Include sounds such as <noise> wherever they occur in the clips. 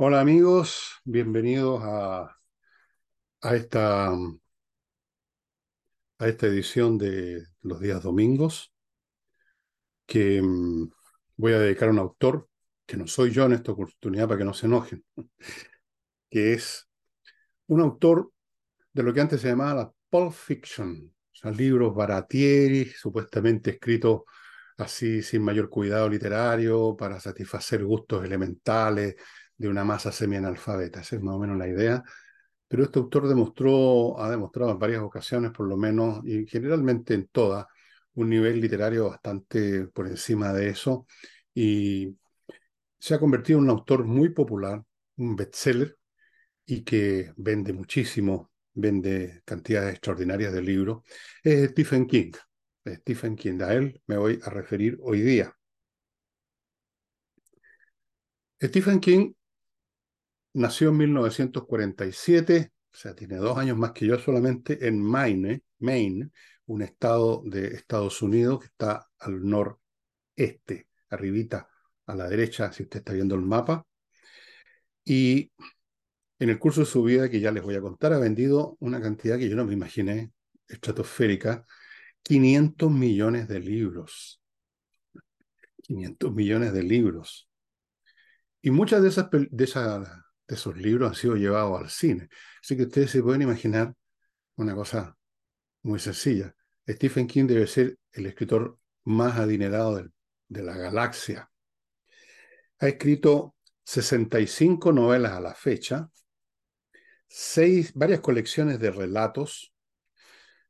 Hola amigos, bienvenidos a, esta, a esta edición de los días domingos, que mm, voy a dedicar a un autor, que no soy yo en esta oportunidad para que no se enojen, <laughs> que es un autor de lo que antes se llamaba la Pulp Fiction, o sea, libros baratieri, supuestamente escritos así sin mayor cuidado literario, para satisfacer gustos elementales de una masa semi-analfabeta. Esa es más o menos la idea. Pero este autor demostró, ha demostrado en varias ocasiones, por lo menos, y generalmente en todas, un nivel literario bastante por encima de eso. Y se ha convertido en un autor muy popular, un bestseller, y que vende muchísimo, vende cantidades extraordinarias de libros. Es Stephen King. Stephen King. A él me voy a referir hoy día. Stephen King nació en 1947, o sea, tiene dos años más que yo solamente, en Maine, Maine, un estado de Estados Unidos que está al noreste, arribita, a la derecha, si usted está viendo el mapa. Y en el curso de su vida, que ya les voy a contar, ha vendido una cantidad que yo no me imaginé, estratosférica, 500 millones de libros. 500 millones de libros. Y muchas de esas, de esas de esos libros han sido llevados al cine. Así que ustedes se pueden imaginar una cosa muy sencilla. Stephen King debe ser el escritor más adinerado de, la galaxia. Ha escrito 65 novelas a la fecha, seis, varias colecciones de relatos,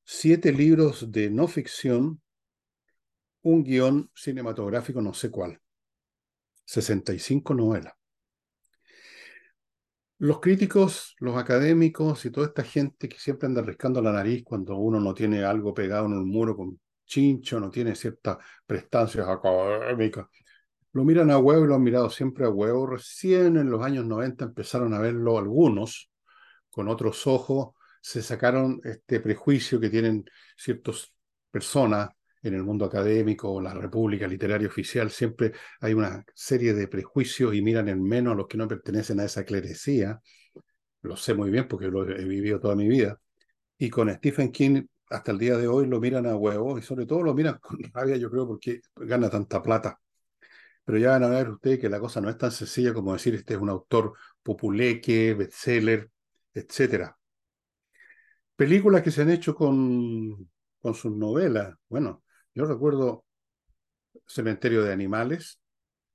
siete libros de no ficción, un guion cinematográfico no sé cuál. 65 novelas. Los críticos, los académicos y toda esta gente que siempre anda riscando la nariz cuando uno no tiene algo pegado en un muro con chincho, no tiene ciertas prestancias académicas, lo miran a huevo y lo han mirado siempre a huevo. Recién en los años 90 empezaron a verlo algunos con otros ojos, se sacaron este prejuicio que tienen ciertas personas en el mundo académico la República Literaria Oficial, siempre hay una serie de prejuicios y miran en menos a los que no pertenecen a esa clerecía. Lo sé muy bien porque lo he vivido toda mi vida. Y con Stephen King, hasta el día de hoy, lo miran a huevo y sobre todo lo miran <laughs> con rabia, yo creo, porque gana tanta plata. Pero ya van a ver ustedes que la cosa no es tan sencilla como decir este es un autor populeque, bestseller, etc. Películas que se han hecho con, con sus novelas. Bueno, yo recuerdo Cementerio de Animales,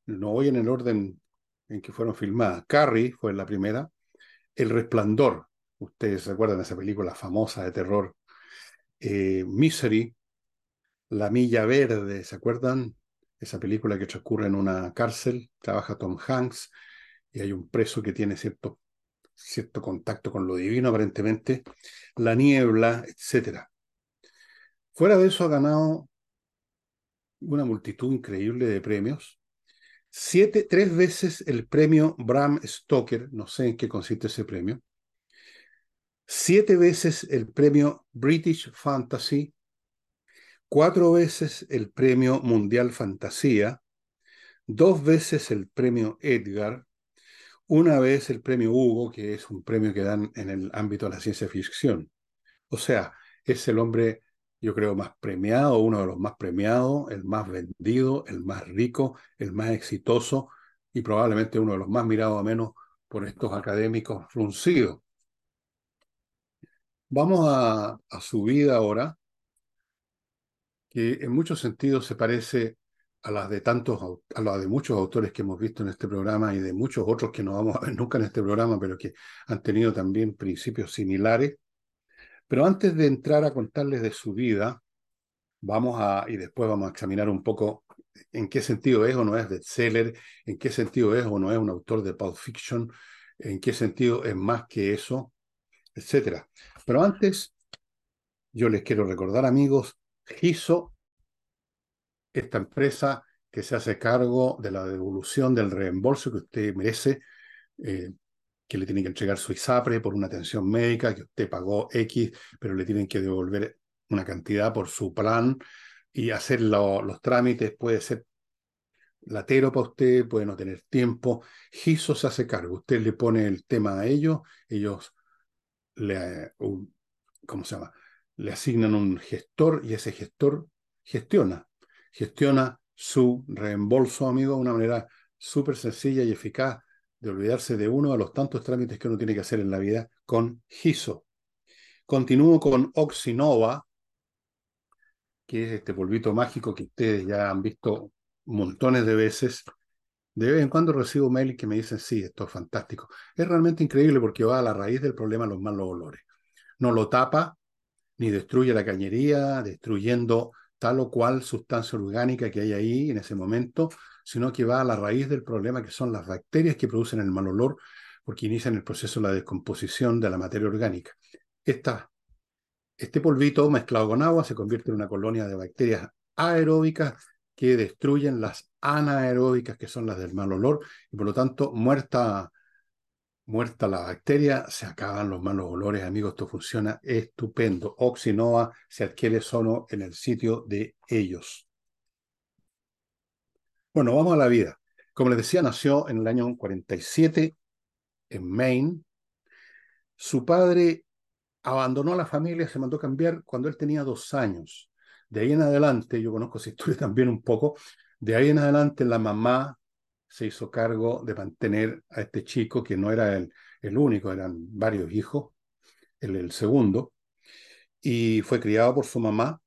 no voy en el orden en que fueron filmadas. Carrie fue la primera. El Resplandor, ustedes recuerdan esa película famosa de terror. Eh, Misery, La Milla Verde, ¿se acuerdan? Esa película que transcurre en una cárcel, trabaja Tom Hanks y hay un preso que tiene cierto, cierto contacto con lo divino aparentemente. La Niebla, etc. Fuera de eso ha ganado una multitud increíble de premios. Siete, tres veces el premio Bram Stoker, no sé en qué consiste ese premio. Siete veces el premio British Fantasy. Cuatro veces el premio Mundial Fantasía. Dos veces el premio Edgar. Una vez el premio Hugo, que es un premio que dan en el ámbito de la ciencia ficción. O sea, es el hombre yo creo, más premiado, uno de los más premiados, el más vendido, el más rico, el más exitoso y probablemente uno de los más mirados a menos por estos académicos fruncidos. Vamos a, su vida ahora, que en muchos sentidos se parece a las de tantos, a las de muchos autores que hemos visto en este programa y de muchos otros que no vamos a ver nunca en este programa, pero que han tenido también principios similares pero antes de entrar a contarles de su vida, vamos a, y después vamos a examinar un poco en qué sentido es o no es bestseller, en qué sentido es o no es un autor de Pulp Fiction, en qué sentido es más que eso, etc. Pero antes, yo les quiero recordar, amigos, Giso, esta empresa que se hace cargo de la devolución del reembolso que usted merece eh, que le tienen que entregar su ISAPRE por una atención médica, que usted pagó X, pero le tienen que devolver una cantidad por su plan y hacer los trámites puede ser latero para usted, puede no tener tiempo. Giso se hace cargo. Usted le pone el tema a ellos, ellos le, ¿cómo se llama? Le asignan un gestor y ese gestor gestiona. Gestiona su reembolso, amigo, de una manera súper sencilla y eficaz de olvidarse de uno de los tantos trámites que uno tiene que hacer en la vida con GISO. Continúo con Oxinova, que es este polvito mágico que ustedes ya han visto montones de veces. De vez en cuando recibo mail que me dicen, sí, esto es fantástico. Es realmente increíble porque va a la raíz del problema de los malos olores. No lo tapa ni destruye la cañería, destruyendo tal o cual sustancia orgánica que hay ahí en ese momento, sino que va a la raíz del problema que son las bacterias que producen el mal olor, porque inician el proceso de la descomposición de la materia orgánica. Esta, este polvito mezclado con agua se convierte en una colonia de bacterias aeróbicas que destruyen las anaeróbicas, que son las del mal olor, y por lo tanto, muerta, muerta la bacteria, se acaban los malos olores, amigos, esto funciona estupendo. Oxinova se adquiere solo en el sitio de ellos. Bueno, vamos a la vida. Como les decía, nació en el año 47 en Maine. Su padre abandonó la familia, se mandó a cambiar cuando él tenía dos años. De ahí en adelante, yo conozco esa historia <laughs> también un poco, de ahí en adelante la mamá se hizo cargo de mantener a este chico, que no era el, el único, eran varios hijos, el, el segundo, y fue criado por su mamá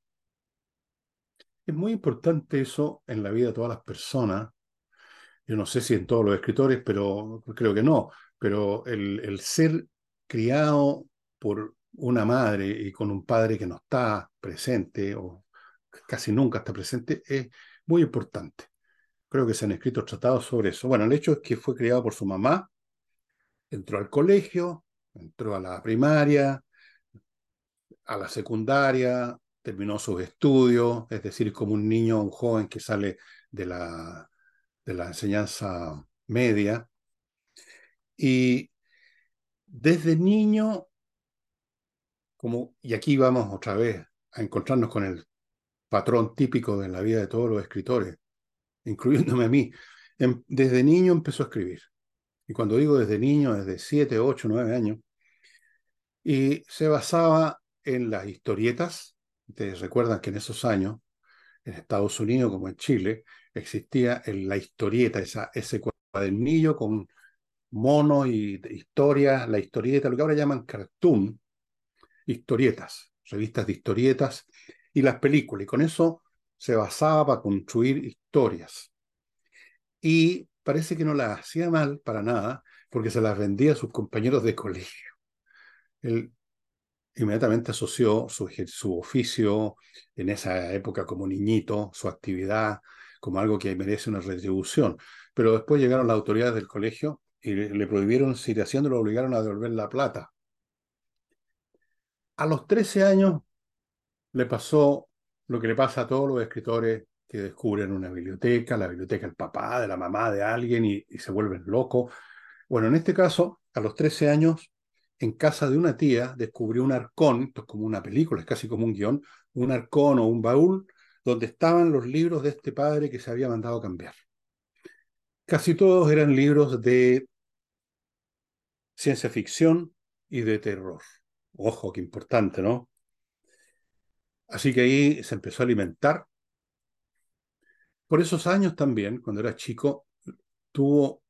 es muy importante eso en la vida de todas las personas. Yo no sé si en todos los escritores, pero creo que no. Pero el, ser criado por una madre y con un padre que no está presente o casi nunca está presente es muy importante. Creo que se han escrito tratados sobre eso. Bueno, el hecho es que fue criado por su mamá, entró al colegio, entró a la primaria, a la secundaria, terminó sus estudios, es decir, como un niño, un joven que sale de la, de la enseñanza media. Y desde niño, como, y aquí vamos otra vez a encontrarnos con el patrón típico de la vida de todos los escritores, incluyéndome a mí, em, desde niño empezó a escribir. Y cuando digo desde niño, desde 7, 8, 9 años, y se basaba en las historietas Recuerdan que en esos años, en Estados Unidos como en Chile, existía la historieta, esa, ese cuadernillo con monos y historias, la historieta, lo que ahora llaman cartoon, historietas, revistas de historietas y las películas. Y con eso se basaba para construir historias. Y parece que no las hacía mal para nada, porque se las vendía a sus compañeros de colegio. El, inmediatamente asoció su, su, oficio en esa época como niñito, su actividad, como algo que merece una retribución. Pero después llegaron las autoridades del colegio y le, prohibieron seguir haciéndolo, lo obligaron a devolver la plata. A los 13 años le pasó lo que le pasa a todos los escritores que descubren una biblioteca, la biblioteca del papá, de la mamá, de alguien y, y se vuelven locos. Bueno, en este caso, a los 13 años, en casa de una tía descubrió un arcón, esto es como una película, es casi como un guion, un arcón o un baúl donde estaban los libros de este padre que se había mandado a cambiar. Casi todos eran libros de ciencia ficción y de terror. Ojo, qué importante, ¿no? Así que ahí se empezó a alimentar. Por esos años también, cuando era chico, tuvo,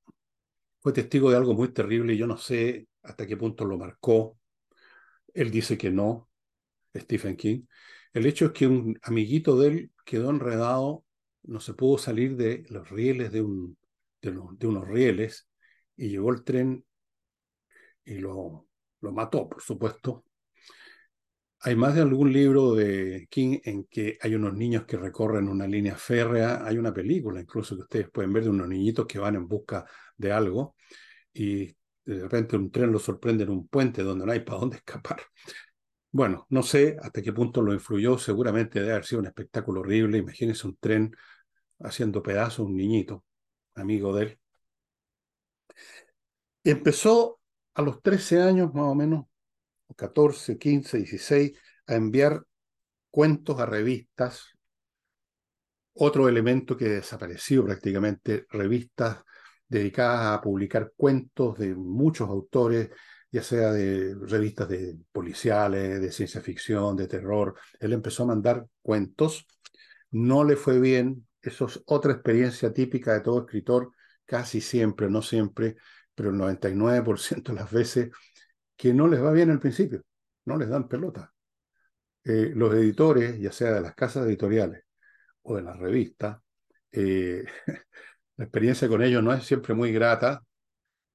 fue testigo de algo muy terrible y yo no sé hasta qué punto lo marcó. Él dice que no, Stephen King. El hecho es que un amiguito de él quedó enredado, no se pudo salir de los rieles de, un, de, unos rieles y llegó el tren y lo, lo mató, por supuesto. Hay más de algún libro de King en que hay unos niños que recorren una línea férrea. Hay una película incluso que ustedes pueden ver de unos niñitos que van en busca de algo y de repente un tren lo sorprende en un puente donde no hay para dónde escapar. Bueno, no sé hasta qué punto lo influyó, seguramente debe haber sido un espectáculo horrible. Imagínense un tren haciendo pedazos a un niñito, amigo de él. Empezó a los 13 años más o menos, 14, 15, 16, a enviar cuentos a revistas Otro elemento que desapareció prácticamente, revistas dedicadas a publicar cuentos de muchos autores, ya sea de revistas de policiales, de ciencia ficción, de terror. Él empezó a mandar cuentos, no le fue bien, eso es otra experiencia típica de todo escritor, casi siempre, no siempre, pero el 99% de las veces, que no les va bien al principio, no les dan pelota. Eh, los editores, ya sea de las casas editoriales o de las revistas, eh, <laughs> la experiencia con ellos no es siempre muy grata.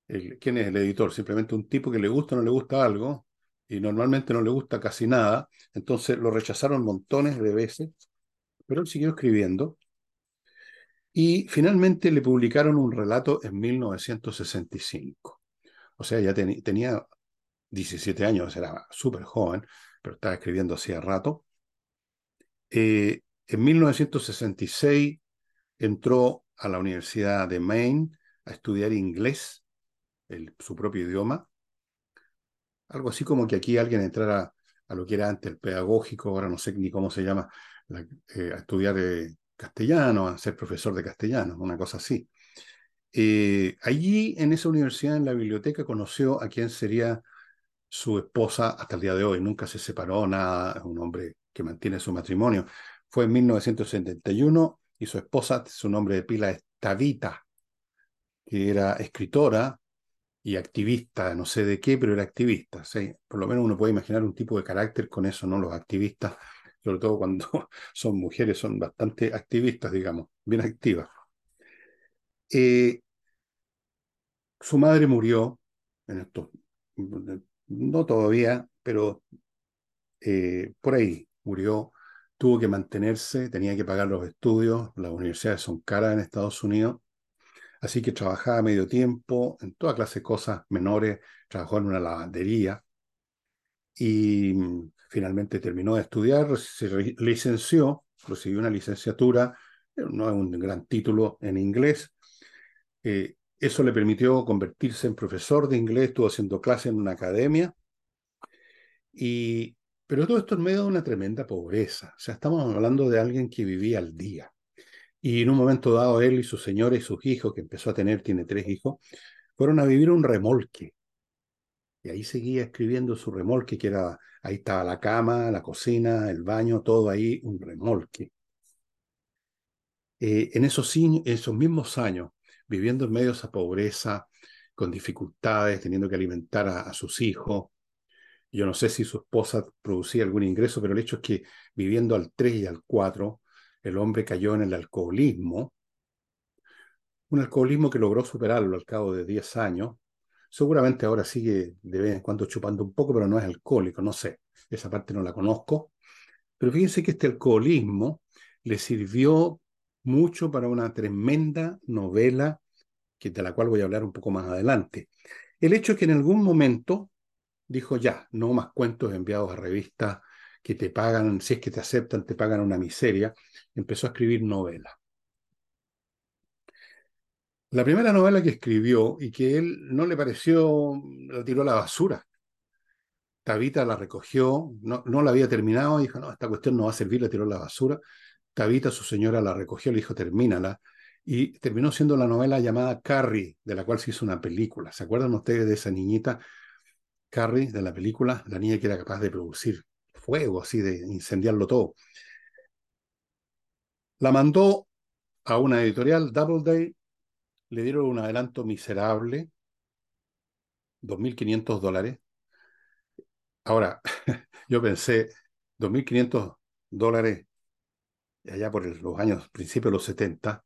¿Quién es el editor? Simplemente un tipo que le gusta o no le gusta algo y normalmente no le gusta casi nada. Entonces lo rechazaron montones de veces, pero él siguió escribiendo. Y finalmente le publicaron un relato en 1965. O sea, ya tenía 17 años, era súper joven, pero estaba escribiendo hacía rato. Eh, en 1966 entró a la Universidad de Maine a estudiar inglés, su propio idioma. Algo así como que aquí alguien entrara a lo que era antes el pedagógico, ahora no sé ni cómo se llama, eh, a estudiar eh, castellano, a ser profesor de castellano, una cosa así. Eh, allí, en esa universidad, en la biblioteca, conoció a quien sería su esposa hasta el día de hoy. Nunca se separó, nada, un hombre que mantiene su matrimonio. Fue en 1971 y su esposa, su nombre de pila es Tavita, que era escritora y activista, no sé de qué, pero era activista. Por lo menos uno puede imaginar un tipo de carácter con eso, ¿no? Los activistas, <laughs> sobre todo cuando <laughs> son mujeres, son bastante activistas, digamos, bien activas. Eh, su madre murió en esto, no todavía, pero eh, por ahí murió tuvo que mantenerse, tenía que pagar los estudios, las universidades son caras en Estados Unidos, así que trabajaba medio tiempo en toda clase de cosas menores, trabajó en una lavandería y mm, finalmente terminó de estudiar, se licenció, recibió una licenciatura, no es un gran título en inglés. Eh, eso le permitió convertirse en profesor de inglés, estuvo haciendo clases en una academia y pero todo esto en medio de una tremenda pobreza. O sea, estamos hablando de alguien que vivía al día. Y en un momento dado, él y su señora y sus hijos, que empezó a tener, tiene tres hijos, fueron a vivir un remolque. Y ahí seguía escribiendo su remolque, que era, ahí estaba la cama, la cocina, el baño, todo ahí, un remolque. Eh, en esos, esos mismos años, viviendo en medio de esa pobreza, con dificultades, teniendo que alimentar a sus hijos, yo no sé si su esposa producía algún ingreso, pero el hecho es que viviendo al 3 y al 4, el hombre cayó en el alcoholismo, un alcoholismo que logró superarlo al cabo de 10 años. Seguramente ahora sigue de vez en cuando chupando un poco, pero no es alcohólico, no sé, esa parte no la conozco. Pero fíjense que este alcoholismo le sirvió mucho para una tremenda novela que, de la cual voy a hablar un poco más adelante. El hecho es que en algún momento dijo ya, no más cuentos enviados a revistas que te pagan, si es que te aceptan, te pagan una miseria. Empezó a escribir novelas. La primera novela que escribió y que él no le pareció, la tiró a la basura. Tabita la recogió, no, no la había terminado, dijo, no, esta cuestión no va a servir, la tiró a la basura. Tabita, su señora, la recogió, le dijo, termínala. Y terminó siendo la novela llamada Carrie, de la cual se hizo una película. ¿Se acuerdan ustedes de esa niñita Carrie de la película, la niña que era capaz de producir fuego, así de incendiarlo todo. La mandó a una editorial, Doubleday, le dieron un adelanto miserable, 2.500 dólares. Ahora, <laughs> yo pensé, 2.500 dólares allá por los años, principios de los 70,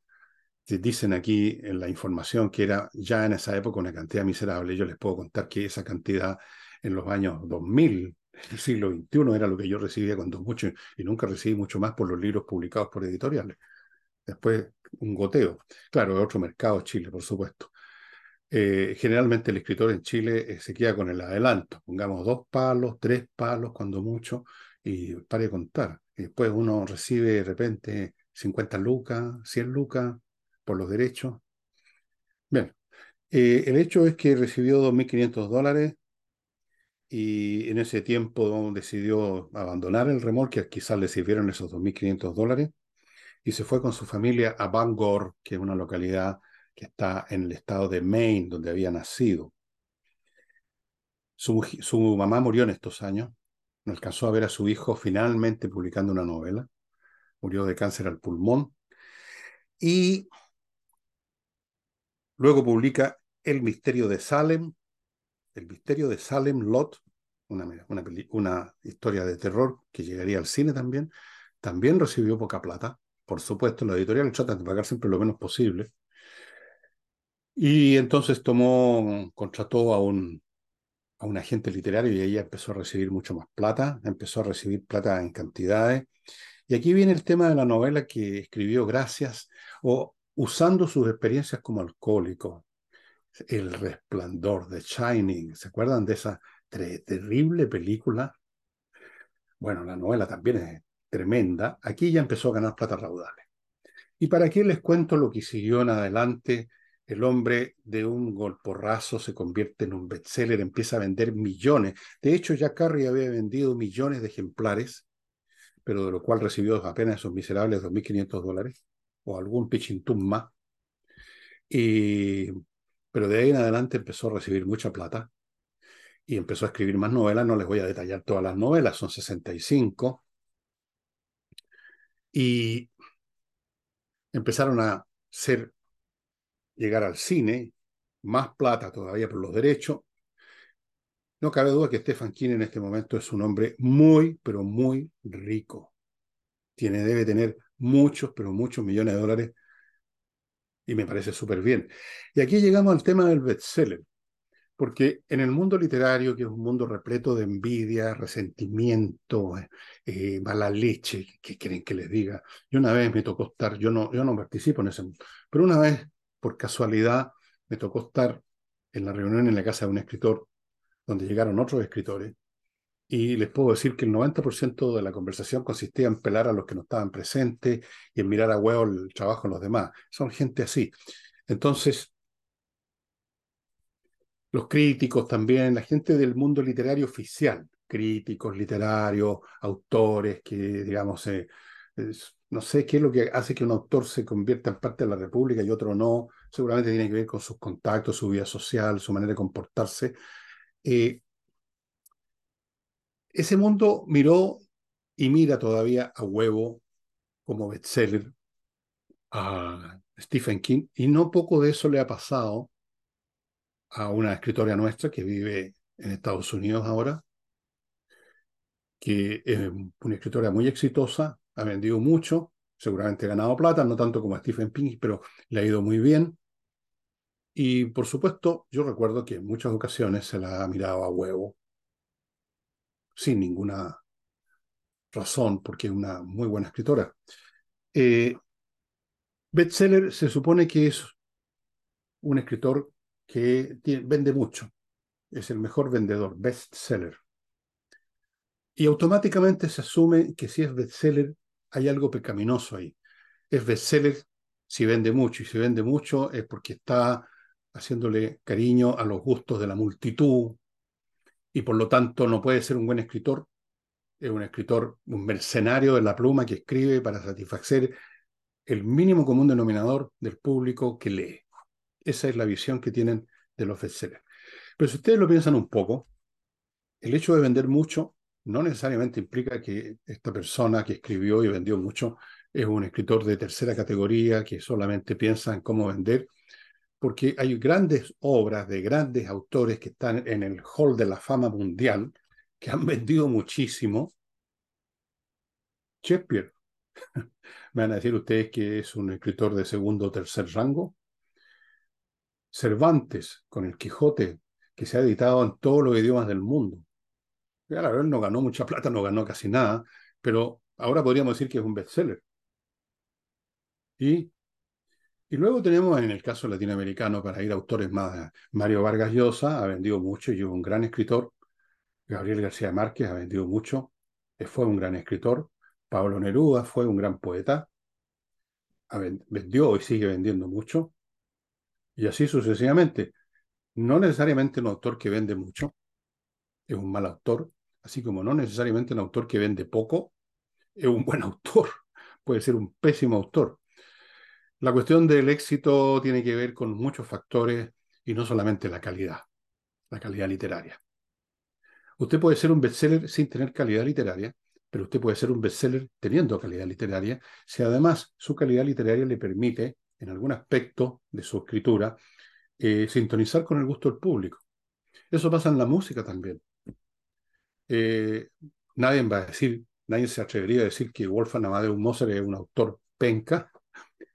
dicen aquí en la información que era ya en esa época una cantidad miserable. Yo les puedo contar que esa cantidad en los años 2000, el siglo XXI, era lo que yo recibía cuando mucho, y nunca recibí mucho más por los libros publicados por editoriales. Después, un goteo. Claro, otro mercado Chile, por supuesto. Eh, generalmente el escritor en Chile eh, se queda con el adelanto. Pongamos dos palos, tres palos, cuando mucho, y pare de contar. Y después uno recibe de repente 50 lucas, 100 lucas, por los derechos. Bien, eh, el hecho es que recibió 2.500 dólares y en ese tiempo decidió abandonar el remolque, quizás le sirvieron esos 2.500 dólares, y se fue con su familia a Bangor, que es una localidad que está en el estado de Maine, donde había nacido. Su, su mamá murió en estos años, no alcanzó a ver a su hijo finalmente publicando una novela, murió de cáncer al pulmón, y luego publica El misterio de Salem, El misterio de Salem Lot, una, historia de terror que llegaría al cine también, también recibió poca plata. Por supuesto, la editorial trata de pagar siempre lo menos posible. Y entonces tomó, contrató a un, a un agente literario y ella empezó a recibir mucho más plata, empezó a recibir plata en cantidades. Y aquí viene el tema de la novela que escribió gracias o usando sus experiencias como alcohólico. El resplandor de Shining, ¿se acuerdan de esa terrible película? Bueno, la novela también es tremenda. Aquí ya empezó a ganar plata raudales. ¿Y para qué les cuento lo que siguió en adelante? El hombre de un golporrazo se convierte en un bestseller, empieza a vender millones. De hecho, ya Carrie había vendido millones de ejemplares, pero de lo cual recibió apenas esos miserables 2.500 dólares o algún pichintún más. Y, pero de ahí en adelante empezó a recibir mucha plata y empezó a escribir más novelas. No les voy a detallar todas las novelas, son 65. Y empezaron a ser, llegar al cine, más plata todavía por los derechos. No cabe duda que Stephen King en este momento es un hombre muy, pero muy rico. Tiene, debe tener muchos, pero muchos millones de dólares y me parece súper bien. Y aquí llegamos al tema del bestseller, porque en el mundo literario, que es un mundo repleto de envidia, resentimiento, eh, mala leche, ¿qué quieren que les diga? Yo una vez me tocó estar, yo no, yo no participo en ese mundo, pero una vez, por casualidad, me tocó estar en la reunión en la casa de un escritor, donde llegaron otros escritores, y les puedo decir que el 90% de la conversación consistía en pelar a los que no estaban presentes y en mirar a huevo el trabajo de los demás. Son gente así. Entonces, los críticos también, la gente del mundo literario oficial, críticos literarios, autores que, digamos, eh, no sé qué es lo que hace que un autor se convierta en parte de la República y otro no, seguramente tiene que ver con sus contactos, su vida social, su manera de comportarse. Eh, ese mundo miró y mira todavía a huevo como bestseller a Stephen King y no poco de eso le ha pasado a una escritora nuestra que vive en Estados Unidos ahora, que es una escritora muy exitosa, ha vendido mucho, seguramente ha ganado plata, no tanto como a Stephen King, pero le ha ido muy bien. Y por supuesto, yo recuerdo que en muchas ocasiones se la ha mirado a huevo, sin ninguna razón, porque es una muy buena escritora. Eh, bestseller se supone que es un escritor que vende mucho, es el mejor vendedor, bestseller. Y automáticamente se asume que si es bestseller hay algo pecaminoso ahí. Es bestseller si vende mucho, y si vende mucho es porque está haciéndole cariño a los gustos de la multitud, y por lo tanto no puede ser un buen escritor. Es un escritor, un mercenario de la pluma que escribe para satisfacer el mínimo común denominador del público que lee. Esa es la visión que tienen de los bestsellers. Pero si ustedes lo piensan un poco, el hecho de vender mucho no necesariamente implica que esta persona que escribió y vendió mucho es un escritor de tercera categoría que solamente piensa en cómo vender porque hay grandes obras de grandes autores que están en el hall de la fama mundial, que han <laughs> vendido muchísimo. Shakespeare. <laughs> Me van a decir ustedes que es un escritor de segundo o tercer rango. Cervantes, con el Quijote, que se ha editado en todos los idiomas del mundo. Claro, él no ganó mucha plata, no ganó casi nada, pero ahora podríamos decir que es un bestseller. Y y luego tenemos en el caso latinoamericano, para ir a autores más, Mario Vargas Llosa ha vendido mucho y es un gran escritor. Gabriel García Márquez ha vendido mucho, eh, fue un gran escritor. Pablo Neruda fue un gran poeta, vendió y sigue vendiendo mucho. Y así sucesivamente. No necesariamente un autor que vende mucho es un mal autor, así como no necesariamente un autor que vende poco es un buen <laughs> autor puede ser un pésimo autor. La cuestión del éxito tiene que ver con muchos factores y no solamente la calidad, la calidad literaria. Usted puede ser un bestseller sin tener calidad literaria, pero usted puede ser un bestseller teniendo calidad literaria, si además su calidad literaria le permite, en algún aspecto de su escritura, eh, sintonizar con el gusto del público. Eso pasa en la música también. Eh, nadie va a decir, nadie se atrevería a decir que Wolfgang Amadeus Mozart es un autor penca,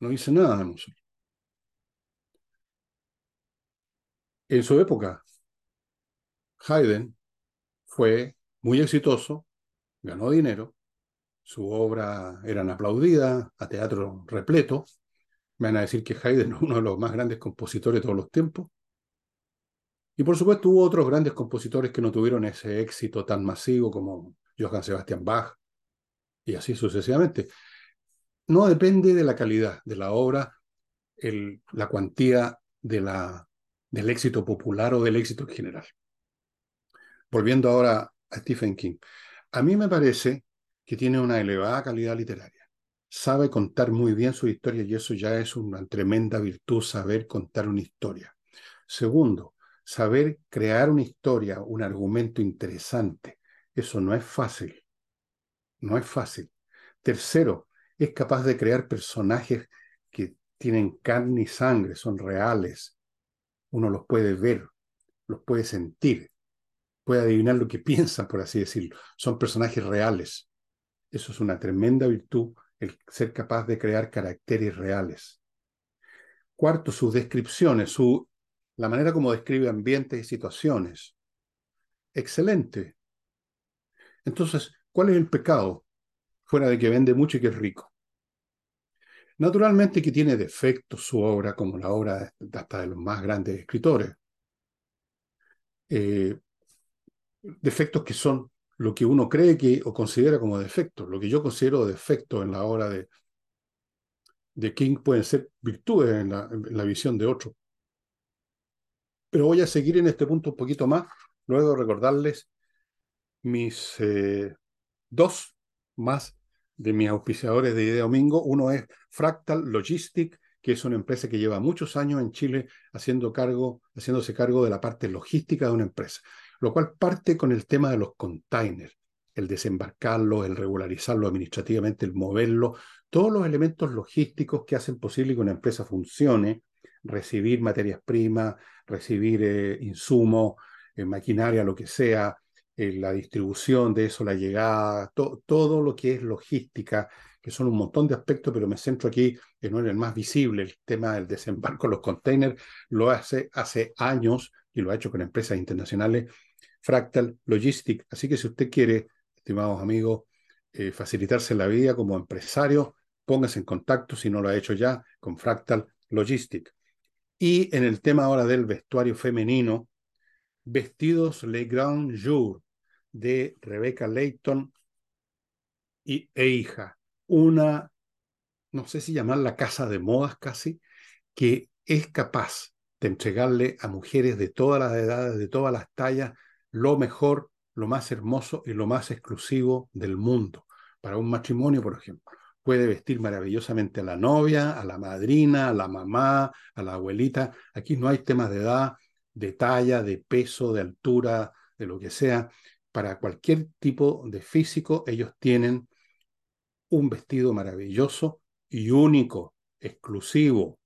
No dice nada de Mozart. En su época, Haydn fue muy exitoso, ganó dinero, su obra eran aplaudidas, a teatro repleto. Me van a decir que Haydn <laughs> es uno de los más grandes compositores de todos los tiempos. Y por supuesto hubo otros grandes compositores que no tuvieron ese éxito tan masivo como Johann Sebastian Bach y así sucesivamente. No depende de la calidad de la obra, la cuantía del éxito popular o del éxito en general. Volviendo ahora a Stephen King. A mí me parece que tiene una elevada calidad literaria. Sabe contar muy bien su historia y eso ya es una tremenda virtud, saber contar una historia. Segundo, saber crear una historia, un argumento interesante. Eso no es fácil. No es fácil. Tercero, es capaz de crear personajes que tienen carne y sangre, son reales. Uno los puede ver, los puede sentir puede adivinar lo que <laughs> piensan, por así decirlo. Son personajes reales. Eso es una tremenda virtud, el ser capaz de crear caracteres reales. Cuarto, sus descripciones, su, la manera como describe ambientes y situaciones. Excelente. Entonces, ¿cuál es el pecado? Fuera de que vende mucho y que es rico. Naturalmente que tiene defectos su obra, como la obra hasta de los más grandes escritores. Eh, defectos que son lo que uno cree que o considera como defectos. Lo que yo considero defectos en la obra de, de King pueden ser virtudes en la, visión de otro. Pero voy a seguir en este punto un poquito más, luego recordarles mis eh, dos más de mis auspiciadores de Idea Domingo. Uno es Fractal Logistic, que es una empresa que lleva muchos años en Chile haciendo cargo, haciéndose cargo de la parte logística de una empresa lo cual parte con el tema de los containers, el desembarcarlo, el regularizarlo administrativamente, el moverlo, todos los elementos logísticos que hacen posible que una empresa funcione, recibir materias primas, recibir eh, insumos, eh, maquinaria, lo que sea, eh, la distribución de eso, la llegada, todo lo que es logística, que son un montón de aspectos, pero me centro aquí en el más visible, el tema del desembarco de los containers, lo hace hace años y lo ha hecho con empresas internacionales Fractal Logistic. Así que si usted quiere, estimados amigos, eh, facilitarse la vida como empresario, póngase en contacto, si no lo ha hecho ya, con Fractal Logistic. Y en el tema ahora del vestuario femenino, vestidos Le Grand Jour de Rebecca Layton y, e hija. Una, no sé si llamarla casa de modas casi, que es capaz de entregarle a mujeres de todas las edades, de todas las tallas, lo mejor, lo más hermoso y lo más exclusivo del mundo. Para un matrimonio, por ejemplo, puede vestir maravillosamente a la novia, a la madrina, a la mamá, a la abuelita. Aquí no hay temas de edad, de talla, de peso, de altura, de lo que sea. Para cualquier tipo de físico, ellos tienen un vestido maravilloso y único, exclusivo.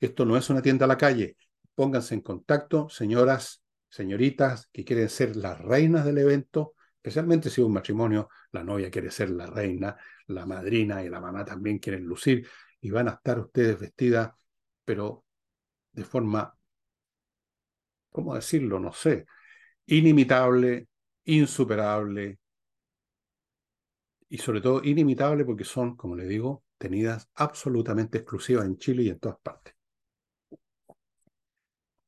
Esto no es una tienda a la calle. Pónganse en contacto, señoras señoritas que quieren ser las reinas del evento, especialmente si es un matrimonio, la novia quiere ser la reina, la madrina y la mamá también quieren lucir y van a estar ustedes vestidas, pero de forma, ¿cómo decirlo? No sé, inimitable, insuperable, y sobre todo inimitable porque son, como le digo, tenidas absolutamente exclusivas en Chile y en todas partes.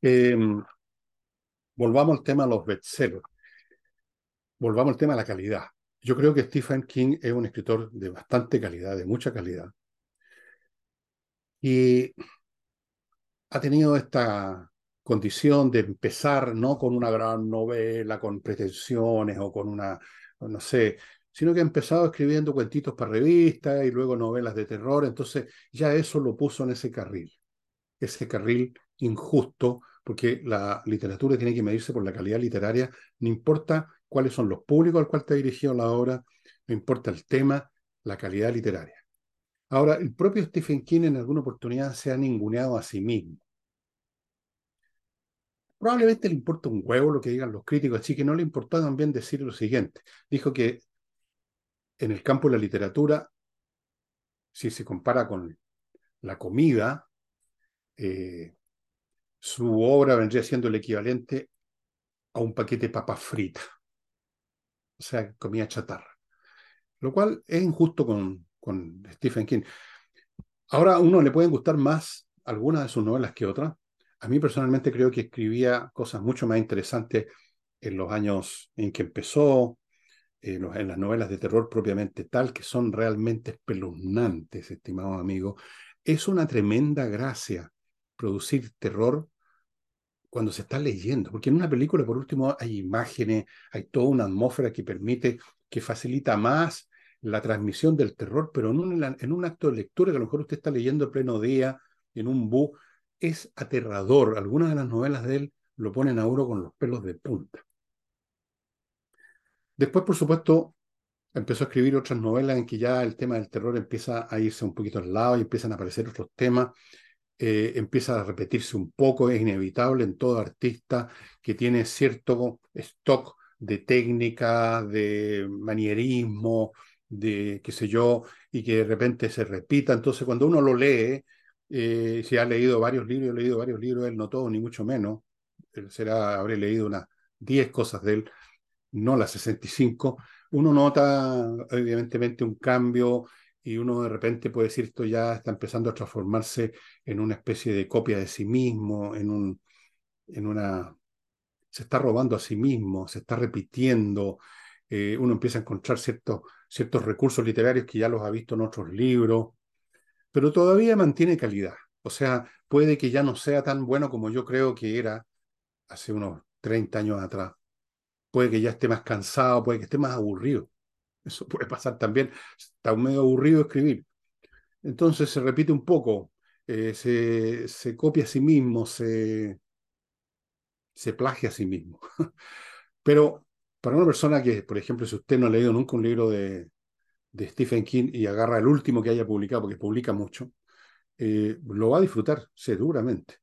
Eh, volvamos al tema de los bestsellers. Volvamos al tema de la calidad. Yo creo que Stephen King es un escritor de bastante calidad, de mucha calidad. Y ha tenido esta condición de empezar no con una gran novela, con pretensiones o con una, no sé, sino que ha empezado escribiendo cuentitos para revistas y luego novelas de terror, entonces ya eso lo puso en ese carril, ese carril injusto, porque la literatura tiene que medirse por la calidad literaria, no importa cuáles son los públicos al cual te ha dirigido la obra, no importa el tema, la calidad literaria. Ahora, el propio Stephen King en alguna oportunidad se ha ninguneado a sí mismo. Probablemente le importa un huevo lo que digan los críticos, así que no le importó también decir lo siguiente. Dijo que en el campo de la literatura, si se compara con la comida, eh, su obra vendría siendo el equivalente a un paquete de papas fritas, o sea, comida chatarra, lo cual es injusto con, con Stephen King. Ahora a uno le pueden gustar más algunas de sus novelas que otras. A mí personalmente creo que escribía cosas mucho más interesantes en los años en que empezó, en las novelas de terror propiamente tal, que son realmente espeluznantes, estimado amigo, es una tremenda gracia producir terror cuando se está leyendo, porque en una película, por último, hay imágenes, hay toda una atmósfera que permite, que facilita más la transmisión del terror, pero en un, acto de lectura que a lo mejor usted está leyendo en pleno día, en un bus, es aterrador. Algunas de las novelas de él lo ponen a uno con los pelos de punta. Después, por supuesto, empezó a escribir otras novelas en que ya el tema del terror empieza a irse un poquito al lado y empiezan a aparecer otros temas, eh, empieza a repetirse un poco, es inevitable en todo artista que tiene cierto stock de técnica, de manierismo, de qué sé yo, y que de repente se repita. Entonces, cuando uno lo lee, eh, si ha leído varios libros, he leído varios libros, él no todo, ni mucho menos, será, habré leído unas 10 cosas de él, no las 65, uno nota evidentemente un cambio y uno de repente puede decir esto ya está empezando a transformarse en una especie de copia de sí mismo, en, un, en una... se está robando a sí mismo, se está repitiendo, eh, uno empieza a encontrar ciertos, ciertos recursos literarios que ya los ha visto en otros libros, pero todavía mantiene calidad. O sea, puede que ya no sea tan bueno como yo creo que era hace unos 30 años atrás puede que ya esté más cansado, puede que esté más aburrido. Eso <laughs> puede pasar también. Está medio aburrido escribir. Entonces se repite un poco, eh, se, se, copia a sí mismo, se, se plagia a sí mismo. <laughs> Pero para una persona que, por ejemplo, si usted no ha leído nunca un libro de, de Stephen King y agarra el último que haya publicado, porque publica mucho, eh, lo va a disfrutar seguramente.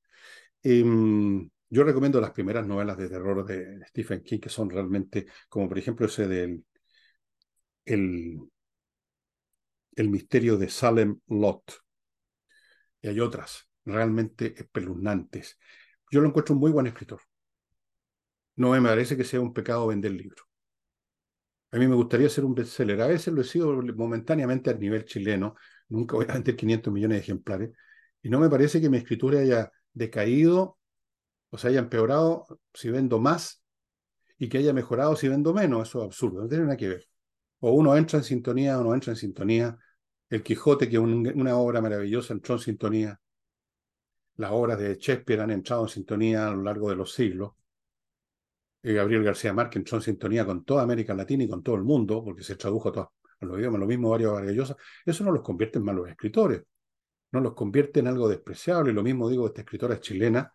Em, yo recomiendo las primeras novelas de terror de Stephen King, que son realmente, como por ejemplo ese del el, el misterio de Salem Lot. Y hay otras realmente espeluznantes. Yo lo encuentro un muy buen escritor. No me parece que sea un pecado vender libros. A mí me gustaría ser un bestseller. A veces lo he sido momentáneamente a nivel chileno. Nunca voy a vender 500 millones de ejemplares. Y no me parece que mi escritura haya decaído o sea, haya empeorado si vendo más y que haya mejorado si vendo menos. Eso es absurdo, no tiene nada que ver. O uno entra en sintonía o no entra en sintonía. El Quijote, que es una obra maravillosa, entró en sintonía. Las obras de Shakespeare han entrado en sintonía a lo largo de los siglos. Y Gabriel García Márquez entró en sintonía con toda América Latina y con todo el mundo, porque se tradujo a todos los idiomas, lo mismo varios maravillosos. Eso no los convierte en malos escritores, no los convierte en algo despreciable. Lo mismo digo de esta escritora chilena,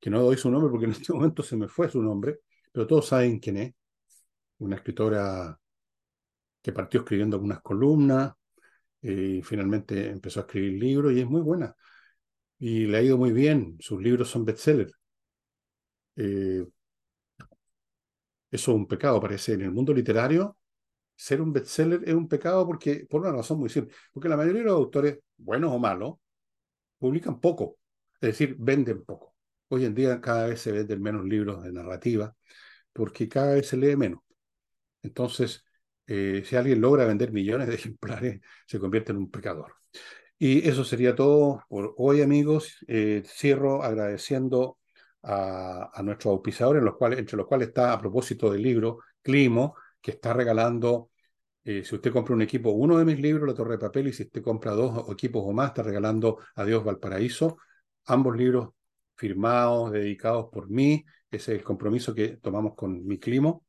que no doy su nombre porque en este <laughs> momento se me fue su nombre, pero todos saben quién es. Una escritora que partió escribiendo algunas columnas y finalmente empezó a escribir libros y es muy buena. Y le ha ido muy bien, sus libros son bestsellers. Eh, eso es un pecado, parece. En el mundo literario, ser un bestseller es un pecado porque, por una razón muy simple, porque la mayoría de los autores, buenos o malos, publican poco, es decir, venden poco. Hoy en día cada vez se venden menos libros de narrativa porque cada vez se lee menos. Entonces, eh, si alguien logra vender millones de <laughs> ejemplares, se convierte en un pecador. Y eso sería todo por hoy, amigos. Eh, cierro agradeciendo a, nuestros auspiciadores, entre los cuales está, a propósito del libro, Climo, que está regalando, eh, si usted compra un equipo, uno de mis libros, La Torre de Papel, y si usted compra dos equipos o más, está regalando Adiós Valparaíso. Ambos libros firmados, dedicados por mí. Ese es el compromiso que tomamos con mi Climo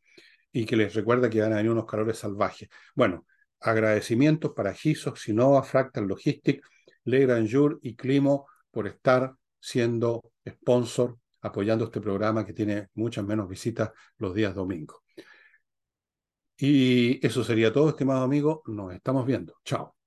y que les recuerda que van a venir unos calores salvajes. Bueno, agradecimientos para Gisos, Sinova, Fractal Logistic, Le Jour y Climo por estar siendo sponsor, apoyando este programa que tiene muchas menos visitas los días domingos. Y eso sería todo, estimado amigo. Nos estamos viendo. Chao.